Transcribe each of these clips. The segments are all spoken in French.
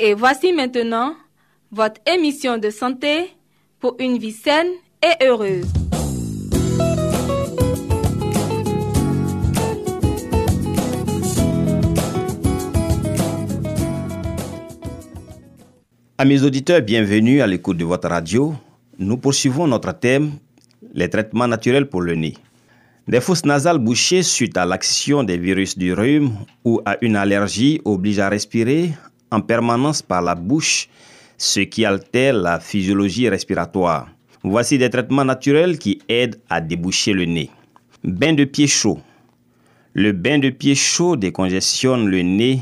Et voici maintenant votre émission de santé pour une vie saine et heureuse. Amis auditeurs, bienvenue à l'écoute de votre radio. Nous poursuivons notre thème, les traitements naturels pour le nez. Des fosses nasales bouchées suite à l'action des virus du rhume ou à une allergie obligent à respirer en permanence par la bouche, ce qui altère la physiologie respiratoire. Voici des traitements naturels qui aident à déboucher le nez. Bain de pied chaud. Le bain de pied chaud décongestionne le nez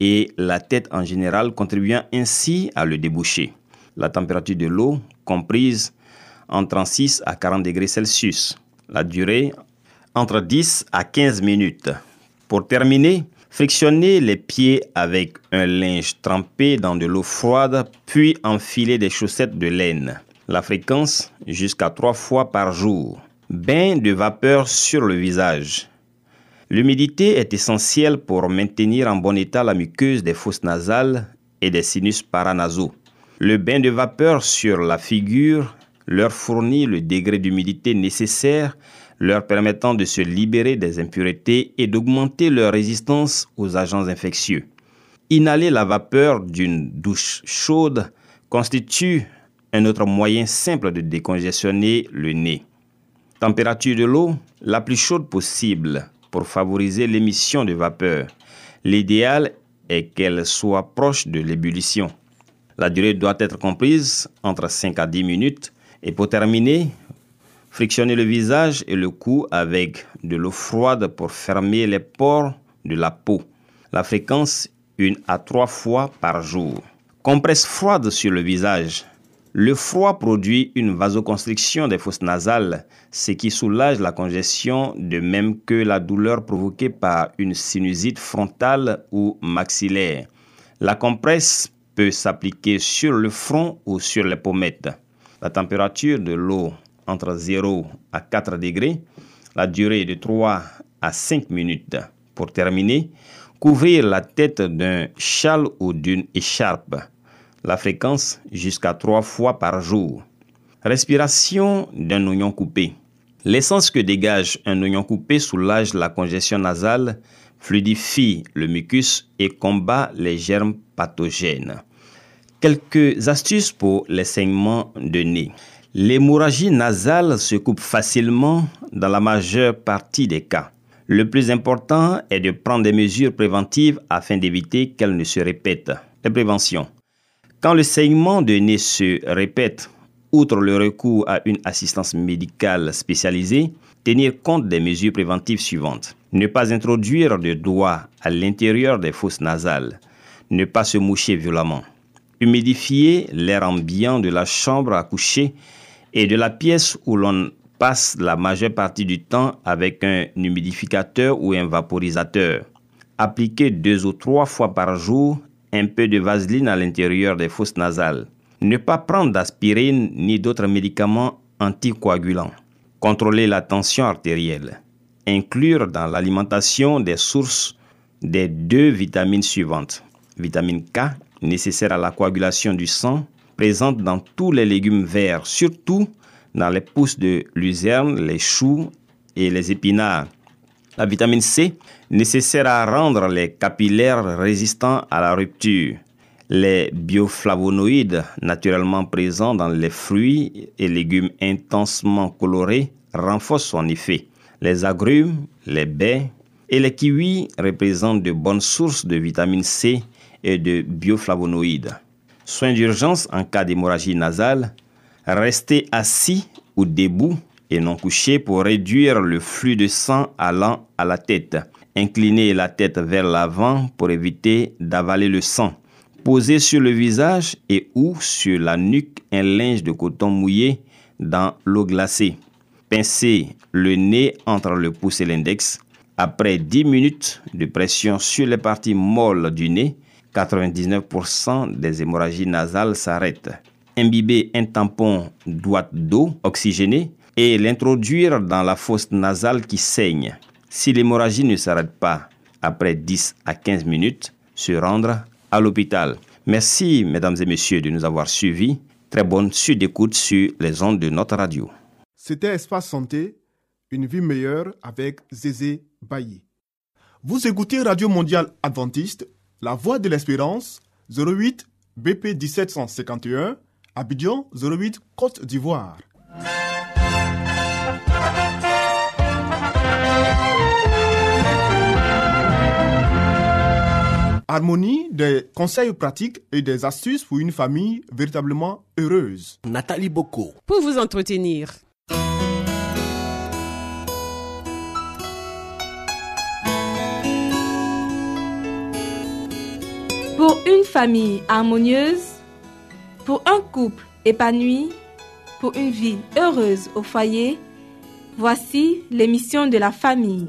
et la tête en général, contribuant ainsi à le déboucher. La température de l'eau comprise entre 36 à 40 degrés Celsius. La durée entre 10 à 15 minutes. Pour terminer, frictionnez les pieds avec un linge trempé dans de l'eau froide, puis enfilez des chaussettes de laine. La fréquence jusqu'à 3 fois par jour. Bain de vapeur sur le visage. L'humidité est essentielle pour maintenir en bon état la muqueuse des fosses nasales et des sinus paranasaux. Le bain de vapeur sur la figure leur fournit le degré d'humidité nécessaire, leur permettant de se libérer des impuretés et d'augmenter leur résistance aux agents infectieux. Inhaler la vapeur d'une douche chaude constitue un autre moyen simple de décongestionner le nez. Température de l'eau la plus chaude possible pour favoriser l'émission de vapeur. L'idéal est qu'elle soit proche de l'ébullition. La durée doit être comprise entre 5 à 10 minutes. Et pour terminer, frictionnez le visage et le cou avec de l'eau froide pour fermer les pores de la peau. La fréquence, une à trois fois par jour. Compresse froide sur le visage. Le froid produit une vasoconstriction des fosses nasales, ce qui soulage la congestion de même que la douleur provoquée par une sinusite frontale ou maxillaire. La compresse peut s'appliquer sur le front ou sur les pommettes. La température de l'eau entre 0 à 4 degrés, la durée de 3 à 5 minutes. Pour terminer, couvrir la tête d'un châle ou d'une écharpe. La fréquence jusqu'à 3 fois par jour. Respiration d'un oignon coupé. L'essence que dégage un oignon coupé soulage la congestion nasale, fluidifie le mucus et combat les germes pathogènes. Quelques astuces pour les de nez. L'hémorragie nasale se coupe facilement dans la majeure partie des cas. Le plus important est de prendre des mesures préventives afin d'éviter qu'elles ne se répètent. Les préventions. Quand le saignement de nez se répète, outre le recours à une assistance médicale spécialisée, tenir compte des mesures préventives suivantes. Ne pas introduire de doigts à l'intérieur des fosses nasales. Ne pas se moucher violemment. Humidifier l'air ambiant de la chambre à coucher et de la pièce où l'on passe la majeure partie du temps avec un humidificateur ou un vaporisateur. Appliquer deux ou trois fois par jour un peu de vaseline à l'intérieur des fosses nasales. Ne pas prendre d'aspirine ni d'autres médicaments anticoagulants. Contrôler la tension artérielle. Inclure dans l'alimentation des sources des deux vitamines suivantes. Vitamine K, nécessaire à la coagulation du sang, présente dans tous les légumes verts, surtout dans les pousses de luzerne, les choux et les épinards. La vitamine C, nécessaire à rendre les capillaires résistants à la rupture. Les bioflavonoïdes, naturellement présents dans les fruits et légumes intensement colorés, renforcent son effet. Les agrumes, les baies et les kiwis représentent de bonnes sources de vitamine C et de bioflavonoïdes. Soins d'urgence en cas d'hémorragie nasale, restez assis ou debout et non couché pour réduire le flux de sang allant à la tête. Inclinez la tête vers l'avant pour éviter d'avaler le sang. Posez sur le visage et ou sur la nuque un linge de coton mouillé dans l'eau glacée. Pincez le nez entre le pouce et l'index. Après 10 minutes de pression sur les parties molles du nez, 99% des hémorragies nasales s'arrêtent. Imbibez un tampon droite d'eau oxygénée et l'introduire dans la fosse nasale qui saigne. Si l'hémorragie ne s'arrête pas après 10 à 15 minutes, se rendre à l'hôpital. Merci, mesdames et messieurs, de nous avoir suivis. Très bonne suite d'écoute sur les ondes de notre radio. C'était Espace Santé, une vie meilleure avec Zézé Bailly. Vous écoutez Radio Mondiale Adventiste, La Voix de l'Espérance, 08 BP 1751, Abidjan 08 Côte d'Ivoire. Harmonie, des conseils pratiques et des astuces pour une famille véritablement heureuse. Nathalie Boko. Pour vous entretenir. Pour une famille harmonieuse, pour un couple épanoui, pour une vie heureuse au foyer, voici l'émission de la famille.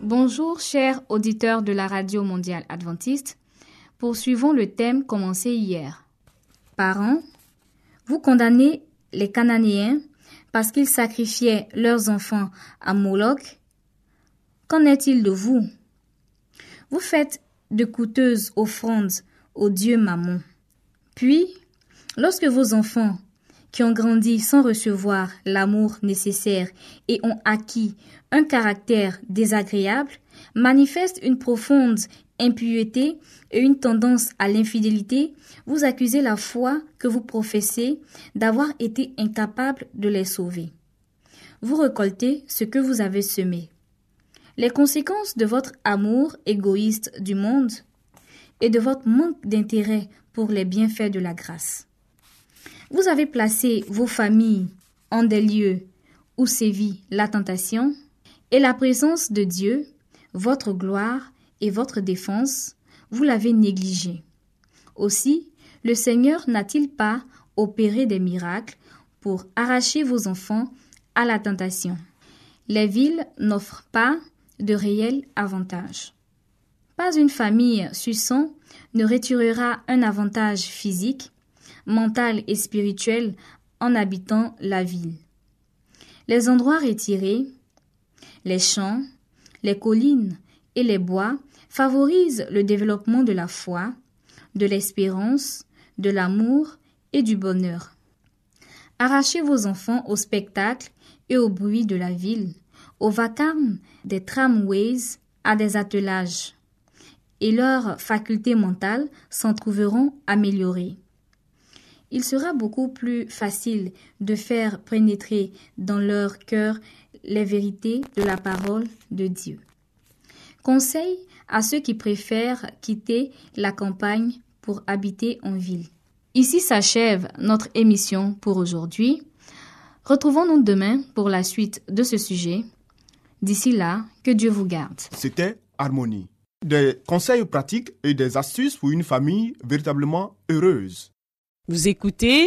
Bonjour chers auditeurs de la Radio mondiale adventiste. Poursuivons le thème commencé hier. Parents, vous condamnez les Cananéens parce qu'ils sacrifiaient leurs enfants à Moloch. Qu'en est-il de vous? Vous faites de coûteuses offrandes au dieu Mammon. Puis, lorsque vos enfants, qui ont grandi sans recevoir l'amour nécessaire et ont acquis un caractère désagréable, manifestent une profonde impureté et une tendance à l'infidélité, vous accusez la foi que vous professez d'avoir été incapable de les sauver. Vous récoltez ce que vous avez semé. Les conséquences de votre amour égoïste du monde et de votre manque d'intérêt pour les bienfaits de la grâce. Vous avez placé vos familles en des lieux où sévit la tentation et la présence de Dieu, votre gloire et votre défense, vous l'avez négligé. Aussi, le Seigneur n'a-t-il pas opéré des miracles pour arracher vos enfants à la tentation Les villes n'offrent pas de réels avantages. Pas une famille suçant ne retirera un avantage physique, mental et spirituel en habitant la ville. Les endroits retirés, les champs, les collines et les bois favorisent le développement de la foi, de l'espérance, de l'amour et du bonheur. Arrachez vos enfants au spectacle et au bruit de la ville, au vacarme des tramways à des attelages, et leurs facultés mentales s'en trouveront améliorées. Il sera beaucoup plus facile de faire pénétrer dans leur cœur les vérités de la parole de Dieu. Conseil à ceux qui préfèrent quitter la campagne pour habiter en ville. Ici s'achève notre émission pour aujourd'hui. Retrouvons-nous demain pour la suite de ce sujet. D'ici là, que Dieu vous garde. C'était Harmonie. Des conseils pratiques et des astuces pour une famille véritablement heureuse. Vous écoutez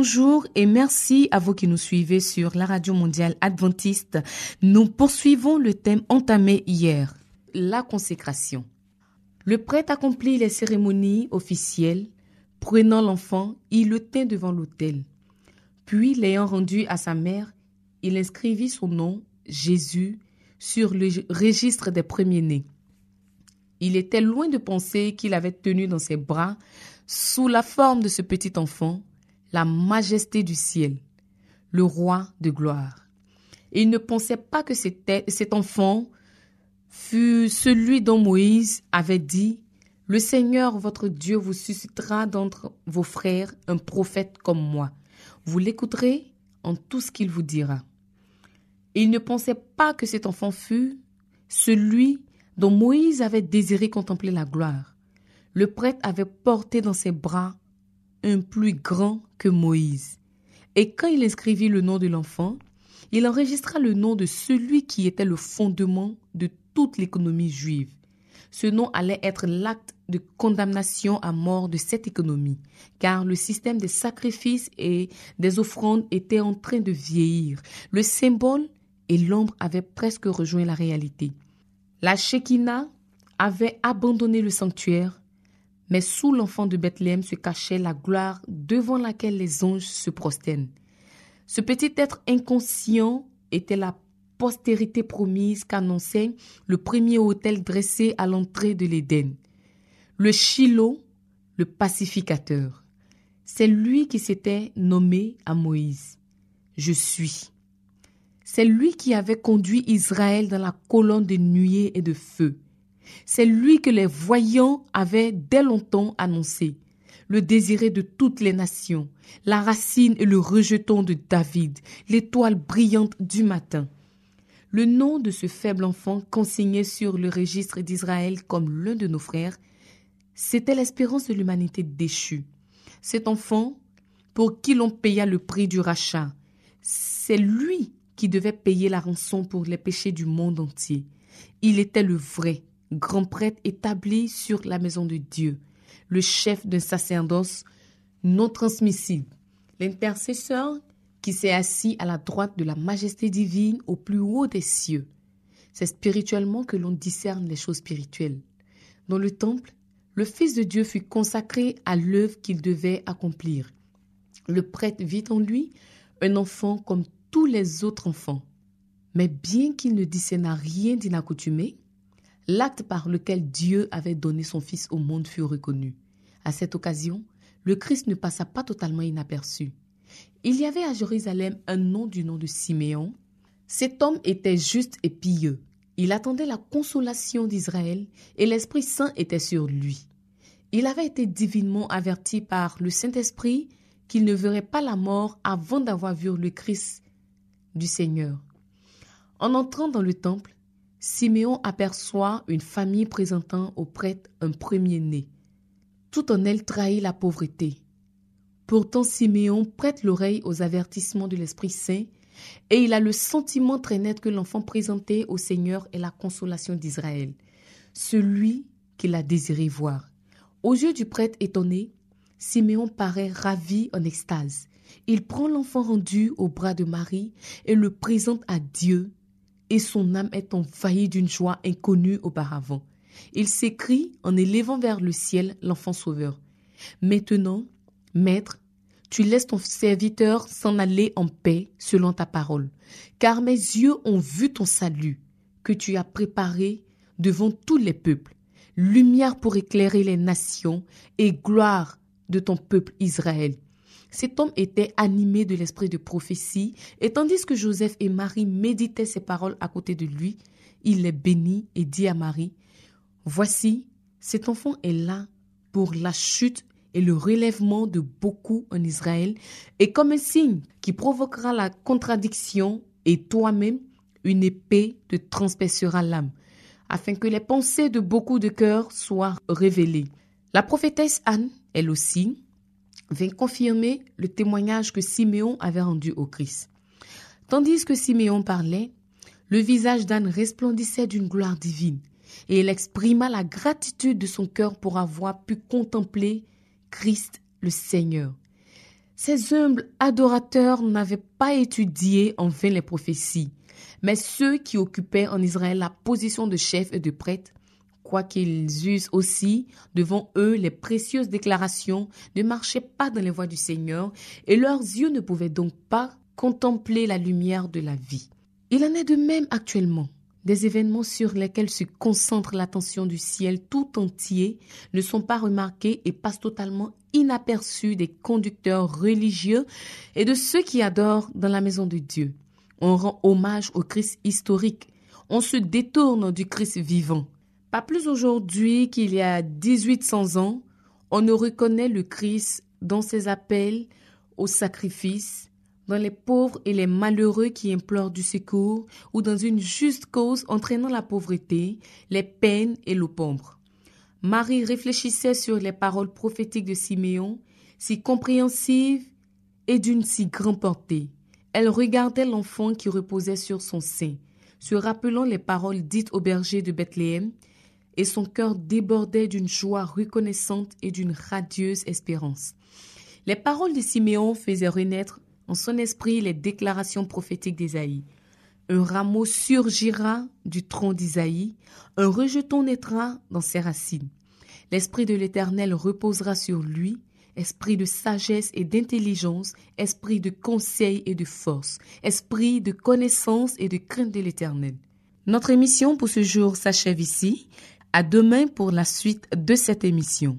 Bonjour et merci à vous qui nous suivez sur la radio mondiale adventiste. Nous poursuivons le thème entamé hier, la consécration. Le prêtre accomplit les cérémonies officielles. Prenant l'enfant, il le tint devant l'autel. Puis, l'ayant rendu à sa mère, il inscrivit son nom, Jésus, sur le registre des premiers-nés. Il était loin de penser qu'il avait tenu dans ses bras, sous la forme de ce petit enfant, la majesté du ciel, le roi de gloire. il ne pensait pas que cet enfant fut celui dont Moïse avait dit, Le Seigneur votre Dieu vous suscitera d'entre vos frères un prophète comme moi. Vous l'écouterez en tout ce qu'il vous dira. il ne pensait pas que cet enfant fut celui dont Moïse avait désiré contempler la gloire. Le prêtre avait porté dans ses bras un plus grand que Moïse. Et quand il inscrivit le nom de l'enfant, il enregistra le nom de celui qui était le fondement de toute l'économie juive. Ce nom allait être l'acte de condamnation à mort de cette économie, car le système des sacrifices et des offrandes était en train de vieillir. Le symbole et l'ombre avaient presque rejoint la réalité. La Shekinah avait abandonné le sanctuaire mais sous l'enfant de Bethléem se cachait la gloire devant laquelle les anges se prosternent. Ce petit être inconscient était la postérité promise qu'annonçait le premier autel dressé à l'entrée de l'Éden. Le Shiloh, le pacificateur. C'est lui qui s'était nommé à Moïse. Je suis. C'est lui qui avait conduit Israël dans la colonne de nuée et de feu. C'est lui que les voyants avaient dès longtemps annoncé, le désiré de toutes les nations, la racine et le rejeton de David, l'étoile brillante du matin. Le nom de ce faible enfant consigné sur le registre d'Israël comme l'un de nos frères, c'était l'espérance de l'humanité déchue. Cet enfant, pour qui l'on paya le prix du rachat, c'est lui qui devait payer la rançon pour les péchés du monde entier. Il était le vrai, grand prêtre établi sur la maison de Dieu, le chef d'un sacerdoce non transmissible, l'intercesseur qui s'est assis à la droite de la majesté divine au plus haut des cieux. C'est spirituellement que l'on discerne les choses spirituelles. Dans le temple, le Fils de Dieu fut consacré à l'œuvre qu'il devait accomplir. Le prêtre vit en lui un enfant comme tous les autres enfants. Mais bien qu'il ne discernât rien d'inaccoutumé, l'acte par lequel Dieu avait donné son Fils au monde fut reconnu. À cette occasion, le Christ ne passa pas totalement inaperçu. Il y avait à Jérusalem un nom du nom de Siméon. Cet homme était juste et pieux. Il attendait la consolation d'Israël et l'Esprit Saint était sur lui. Il avait été divinement averti par le Saint-Esprit qu'il ne verrait pas la mort avant d'avoir vu le Christ du Seigneur. En entrant dans le temple, Siméon aperçoit une famille présentant au prêtre un premier-né. Tout en elle trahit la pauvreté. Pourtant Siméon prête l'oreille aux avertissements de l'Esprit Saint et il a le sentiment très net que l'enfant présenté au Seigneur est la consolation d'Israël, celui qu'il a désiré voir. Aux yeux du prêtre étonné, Siméon paraît ravi en extase. Il prend l'enfant rendu au bras de Marie et le présente à Dieu et son âme est envahie d'une joie inconnue auparavant. Il s'écrie en élevant vers le ciel l'enfant sauveur. Maintenant, Maître, tu laisses ton serviteur s'en aller en paix selon ta parole, car mes yeux ont vu ton salut, que tu as préparé devant tous les peuples, lumière pour éclairer les nations et gloire de ton peuple Israël. Cet homme était animé de l'esprit de prophétie, et tandis que Joseph et Marie méditaient ces paroles à côté de lui, il les bénit et dit à Marie, Voici, cet enfant est là pour la chute et le relèvement de beaucoup en Israël, et comme un signe qui provoquera la contradiction, et toi-même, une épée te transpercera l'âme, afin que les pensées de beaucoup de cœurs soient révélées. La prophétesse Anne, elle aussi, vint confirmer le témoignage que Siméon avait rendu au Christ. Tandis que Siméon parlait, le visage d'Anne resplendissait d'une gloire divine, et elle exprima la gratitude de son cœur pour avoir pu contempler Christ le Seigneur. Ces humbles adorateurs n'avaient pas étudié en vain les prophéties, mais ceux qui occupaient en Israël la position de chef et de prêtre, quoiqu'ils eussent aussi devant eux les précieuses déclarations, ne marchaient pas dans les voies du Seigneur, et leurs yeux ne pouvaient donc pas contempler la lumière de la vie. Il en est de même actuellement. Des événements sur lesquels se concentre l'attention du ciel tout entier ne sont pas remarqués et passent totalement inaperçus des conducteurs religieux et de ceux qui adorent dans la maison de Dieu. On rend hommage au Christ historique. On se détourne du Christ vivant. Pas plus aujourd'hui qu'il y a 1800 ans, on ne reconnaît le Christ dans ses appels au sacrifice, dans les pauvres et les malheureux qui implorent du secours, ou dans une juste cause entraînant la pauvreté, les peines et l'opombre. Marie réfléchissait sur les paroles prophétiques de Siméon, si compréhensives et d'une si grande portée. Elle regardait l'enfant qui reposait sur son sein, se rappelant les paroles dites au berger de Bethléem, et son cœur débordait d'une joie reconnaissante et d'une radieuse espérance. Les paroles de Siméon faisaient renaître en son esprit les déclarations prophétiques d'Ésaïe. Un rameau surgira du tronc d'Isaïe, un rejeton naîtra dans ses racines. L'Esprit de l'Éternel reposera sur lui, esprit de sagesse et d'intelligence, esprit de conseil et de force, esprit de connaissance et de crainte de l'Éternel. Notre émission pour ce jour s'achève ici. À demain pour la suite de cette émission.